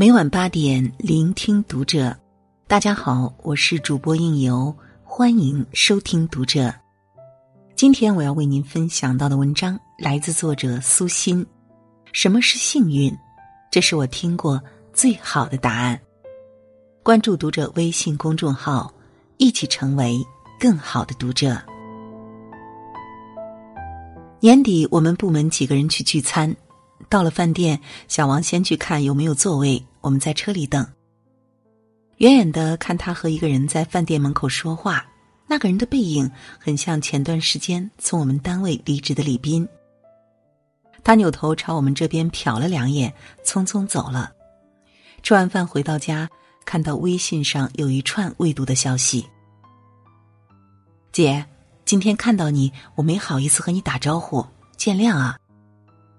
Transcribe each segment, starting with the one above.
每晚八点，聆听读者。大家好，我是主播应由，欢迎收听读者。今天我要为您分享到的文章来自作者苏欣。什么是幸运？这是我听过最好的答案。关注读者微信公众号，一起成为更好的读者。年底，我们部门几个人去聚餐。到了饭店，小王先去看有没有座位。我们在车里等，远远的看他和一个人在饭店门口说话。那个人的背影很像前段时间从我们单位离职的李斌。他扭头朝我们这边瞟了两眼，匆匆走了。吃完饭回到家，看到微信上有一串未读的消息：“姐，今天看到你，我没好意思和你打招呼，见谅啊。”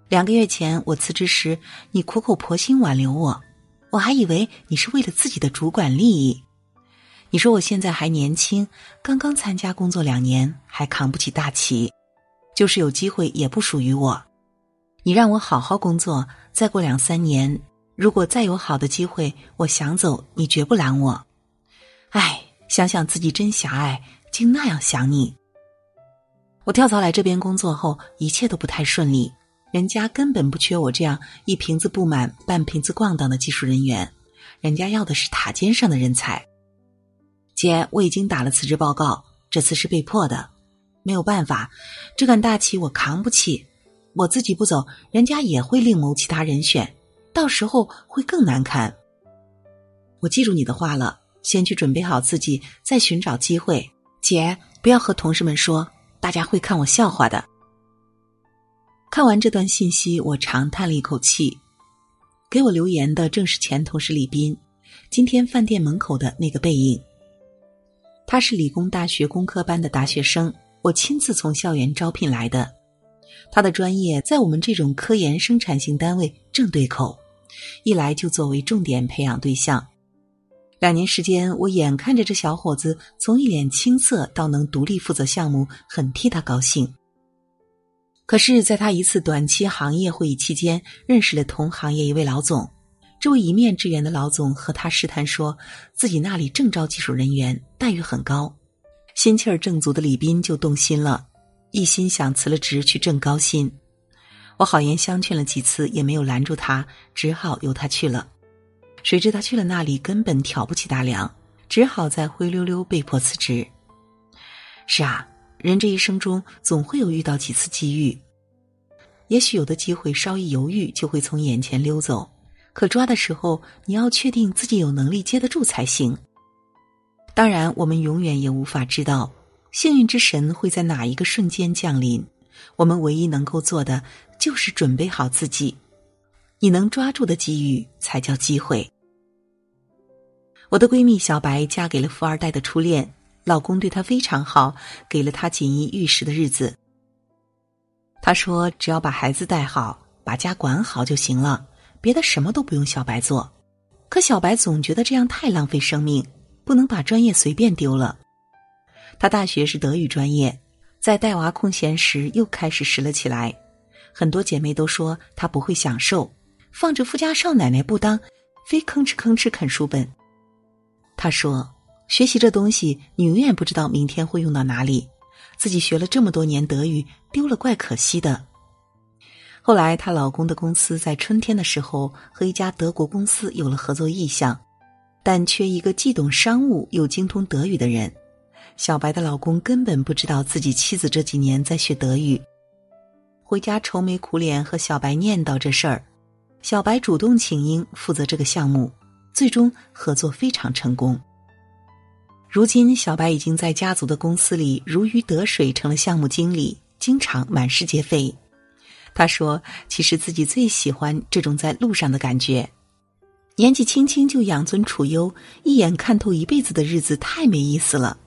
两个月前我辞职时，你苦口婆心挽留我，我还以为你是为了自己的主管利益。你说我现在还年轻，刚刚参加工作两年，还扛不起大旗，就是有机会也不属于我。你让我好好工作，再过两三年，如果再有好的机会，我想走，你绝不拦我。唉，想想自己真狭隘，竟那样想你。我跳槽来这边工作后，一切都不太顺利。人家根本不缺我这样一瓶子不满半瓶子逛荡的技术人员，人家要的是塔尖上的人才。姐，我已经打了辞职报告，这次是被迫的，没有办法，这杆大旗我扛不起，我自己不走，人家也会另谋其他人选，到时候会更难堪。我记住你的话了，先去准备好自己，再寻找机会。姐，不要和同事们说，大家会看我笑话的。看完这段信息，我长叹了一口气。给我留言的正是前同事李斌，今天饭店门口的那个背影。他是理工大学工科班的大学生，我亲自从校园招聘来的。他的专业在我们这种科研生产型单位正对口，一来就作为重点培养对象。两年时间，我眼看着这小伙子从一脸青涩到能独立负责项目，很替他高兴。可是，在他一次短期行业会议期间，认识了同行业一位老总。这位一面之缘的老总和他试探说，自己那里正招技术人员，待遇很高。心气儿正足的李斌就动心了，一心想辞了职去挣高薪。我好言相劝了几次，也没有拦住他，只好由他去了。谁知他去了那里，根本挑不起大梁，只好在灰溜溜被迫辞职。是啊。人这一生中总会有遇到几次机遇，也许有的机会稍一犹豫就会从眼前溜走，可抓的时候你要确定自己有能力接得住才行。当然，我们永远也无法知道幸运之神会在哪一个瞬间降临，我们唯一能够做的就是准备好自己。你能抓住的机遇才叫机会。我的闺蜜小白嫁给了富二代的初恋。老公对她非常好，给了她锦衣玉食的日子。他说：“只要把孩子带好，把家管好就行了，别的什么都不用小白做。”可小白总觉得这样太浪费生命，不能把专业随便丢了。他大学是德语专业，在带娃空闲时又开始拾了起来。很多姐妹都说他不会享受，放着富家少奶奶不当，非吭哧吭哧啃书本。他说。学习这东西，你永远不知道明天会用到哪里。自己学了这么多年德语，丢了怪可惜的。后来，她老公的公司在春天的时候和一家德国公司有了合作意向，但缺一个既懂商务又精通德语的人。小白的老公根本不知道自己妻子这几年在学德语，回家愁眉苦脸和小白念叨这事儿。小白主动请缨负责这个项目，最终合作非常成功。如今，小白已经在家族的公司里如鱼得水，成了项目经理，经常满世界飞。他说：“其实自己最喜欢这种在路上的感觉，年纪轻轻就养尊处优，一眼看透一辈子的日子太没意思了。”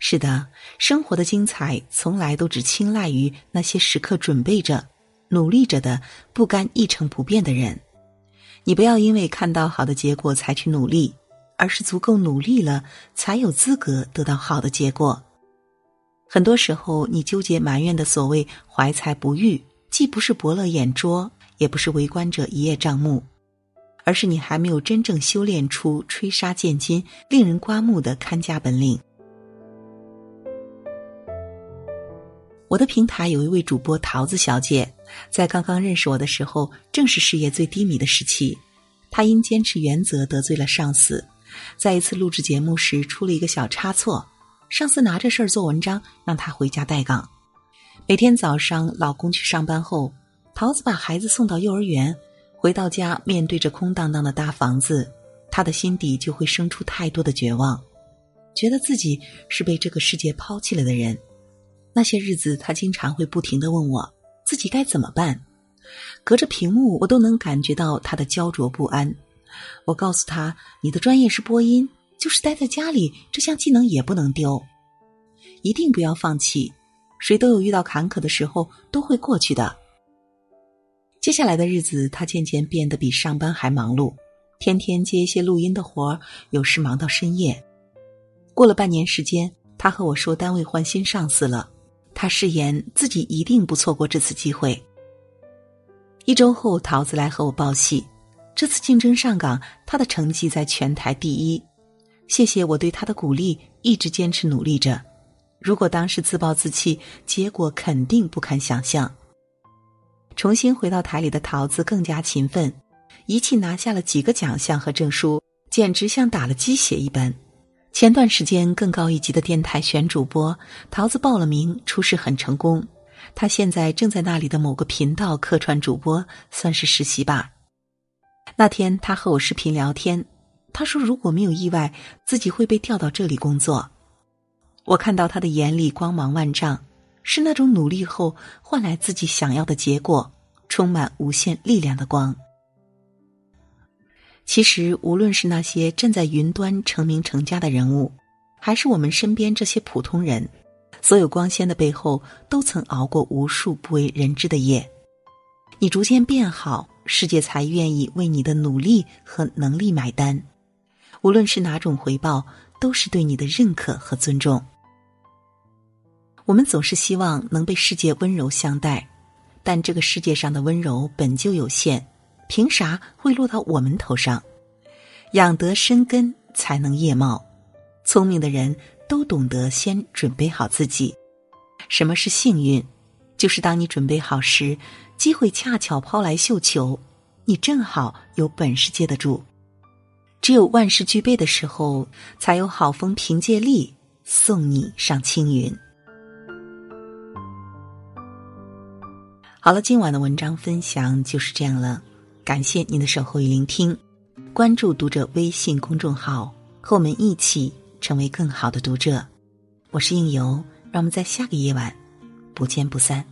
是的，生活的精彩从来都只青睐于那些时刻准备着、努力着的、不甘一成不变的人。你不要因为看到好的结果才去努力。而是足够努力了，才有资格得到好的结果。很多时候，你纠结埋怨的所谓怀才不遇，既不是伯乐眼拙，也不是围观者一叶障目，而是你还没有真正修炼出吹沙见金、令人刮目的看家本领。我的平台有一位主播桃子小姐，在刚刚认识我的时候，正是事业最低迷的时期。她因坚持原则得罪了上司，在一次录制节目时出了一个小差错，上司拿着事儿做文章，让她回家待岗。每天早上，老公去上班后，桃子把孩子送到幼儿园，回到家面对着空荡荡的大房子，她的心底就会生出太多的绝望，觉得自己是被这个世界抛弃了的人。那些日子，他经常会不停的问我自己该怎么办。隔着屏幕，我都能感觉到他的焦灼不安。我告诉他：“你的专业是播音，就是待在家里，这项技能也不能丢，一定不要放弃。谁都有遇到坎坷的时候，都会过去的。”接下来的日子，他渐渐变得比上班还忙碌，天天接一些录音的活儿，有时忙到深夜。过了半年时间，他和我说单位换新上司了。他誓言自己一定不错过这次机会。一周后，桃子来和我报喜，这次竞争上岗，他的成绩在全台第一。谢谢我对他的鼓励，一直坚持努力着。如果当时自暴自弃，结果肯定不堪想象。重新回到台里的桃子更加勤奋，一气拿下了几个奖项和证书，简直像打了鸡血一般。前段时间，更高一级的电台选主播，桃子报了名，初试很成功。他现在正在那里的某个频道客串主播，算是实习吧。那天他和我视频聊天，他说如果没有意外，自己会被调到这里工作。我看到他的眼里光芒万丈，是那种努力后换来自己想要的结果，充满无限力量的光。其实，无论是那些站在云端成名成家的人物，还是我们身边这些普通人，所有光鲜的背后，都曾熬过无数不为人知的夜。你逐渐变好，世界才愿意为你的努力和能力买单。无论是哪种回报，都是对你的认可和尊重。我们总是希望能被世界温柔相待，但这个世界上的温柔本就有限。凭啥会落到我们头上？养得深根才能叶茂。聪明的人都懂得先准备好自己。什么是幸运？就是当你准备好时，机会恰巧抛来绣球，你正好有本事接得住。只有万事俱备的时候，才有好风凭借力送你上青云。好了，今晚的文章分享就是这样了。感谢您的守候与聆听，关注读者微信公众号，和我们一起成为更好的读者。我是应由，让我们在下个夜晚不见不散。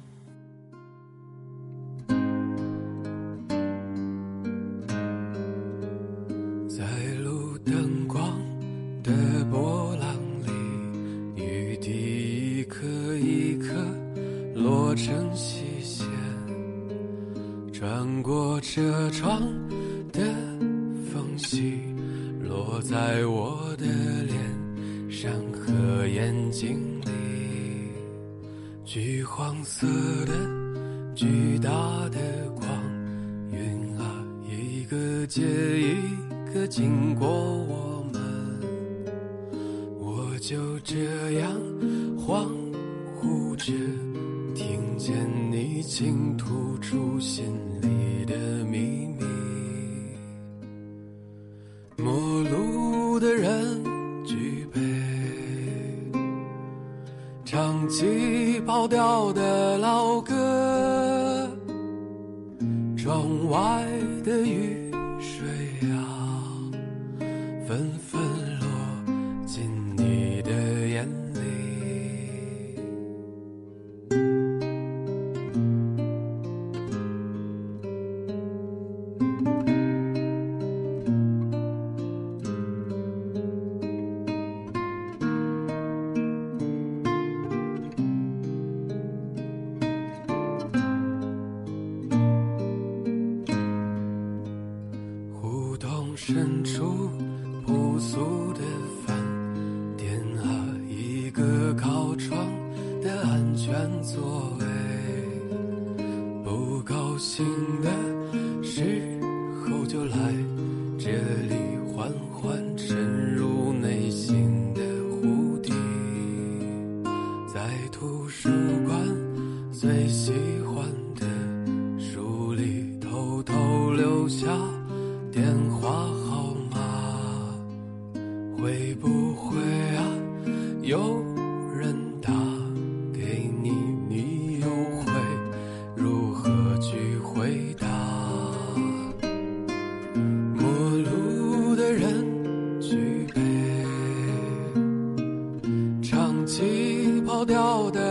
落成细线。穿过车窗的缝隙，落在我的脸上和眼睛里。橘黄色的巨大的光，云啊，一个接一个经过我们，我就这样恍惚着。见你倾吐出心里的秘密，陌路的人举杯，唱起跑调的老歌，窗外的雨水啊，纷纷的安全座位。不高兴的时候就来这里缓缓深入内心的湖底，在图书馆最喜欢的书里偷偷留下电话起跑掉的，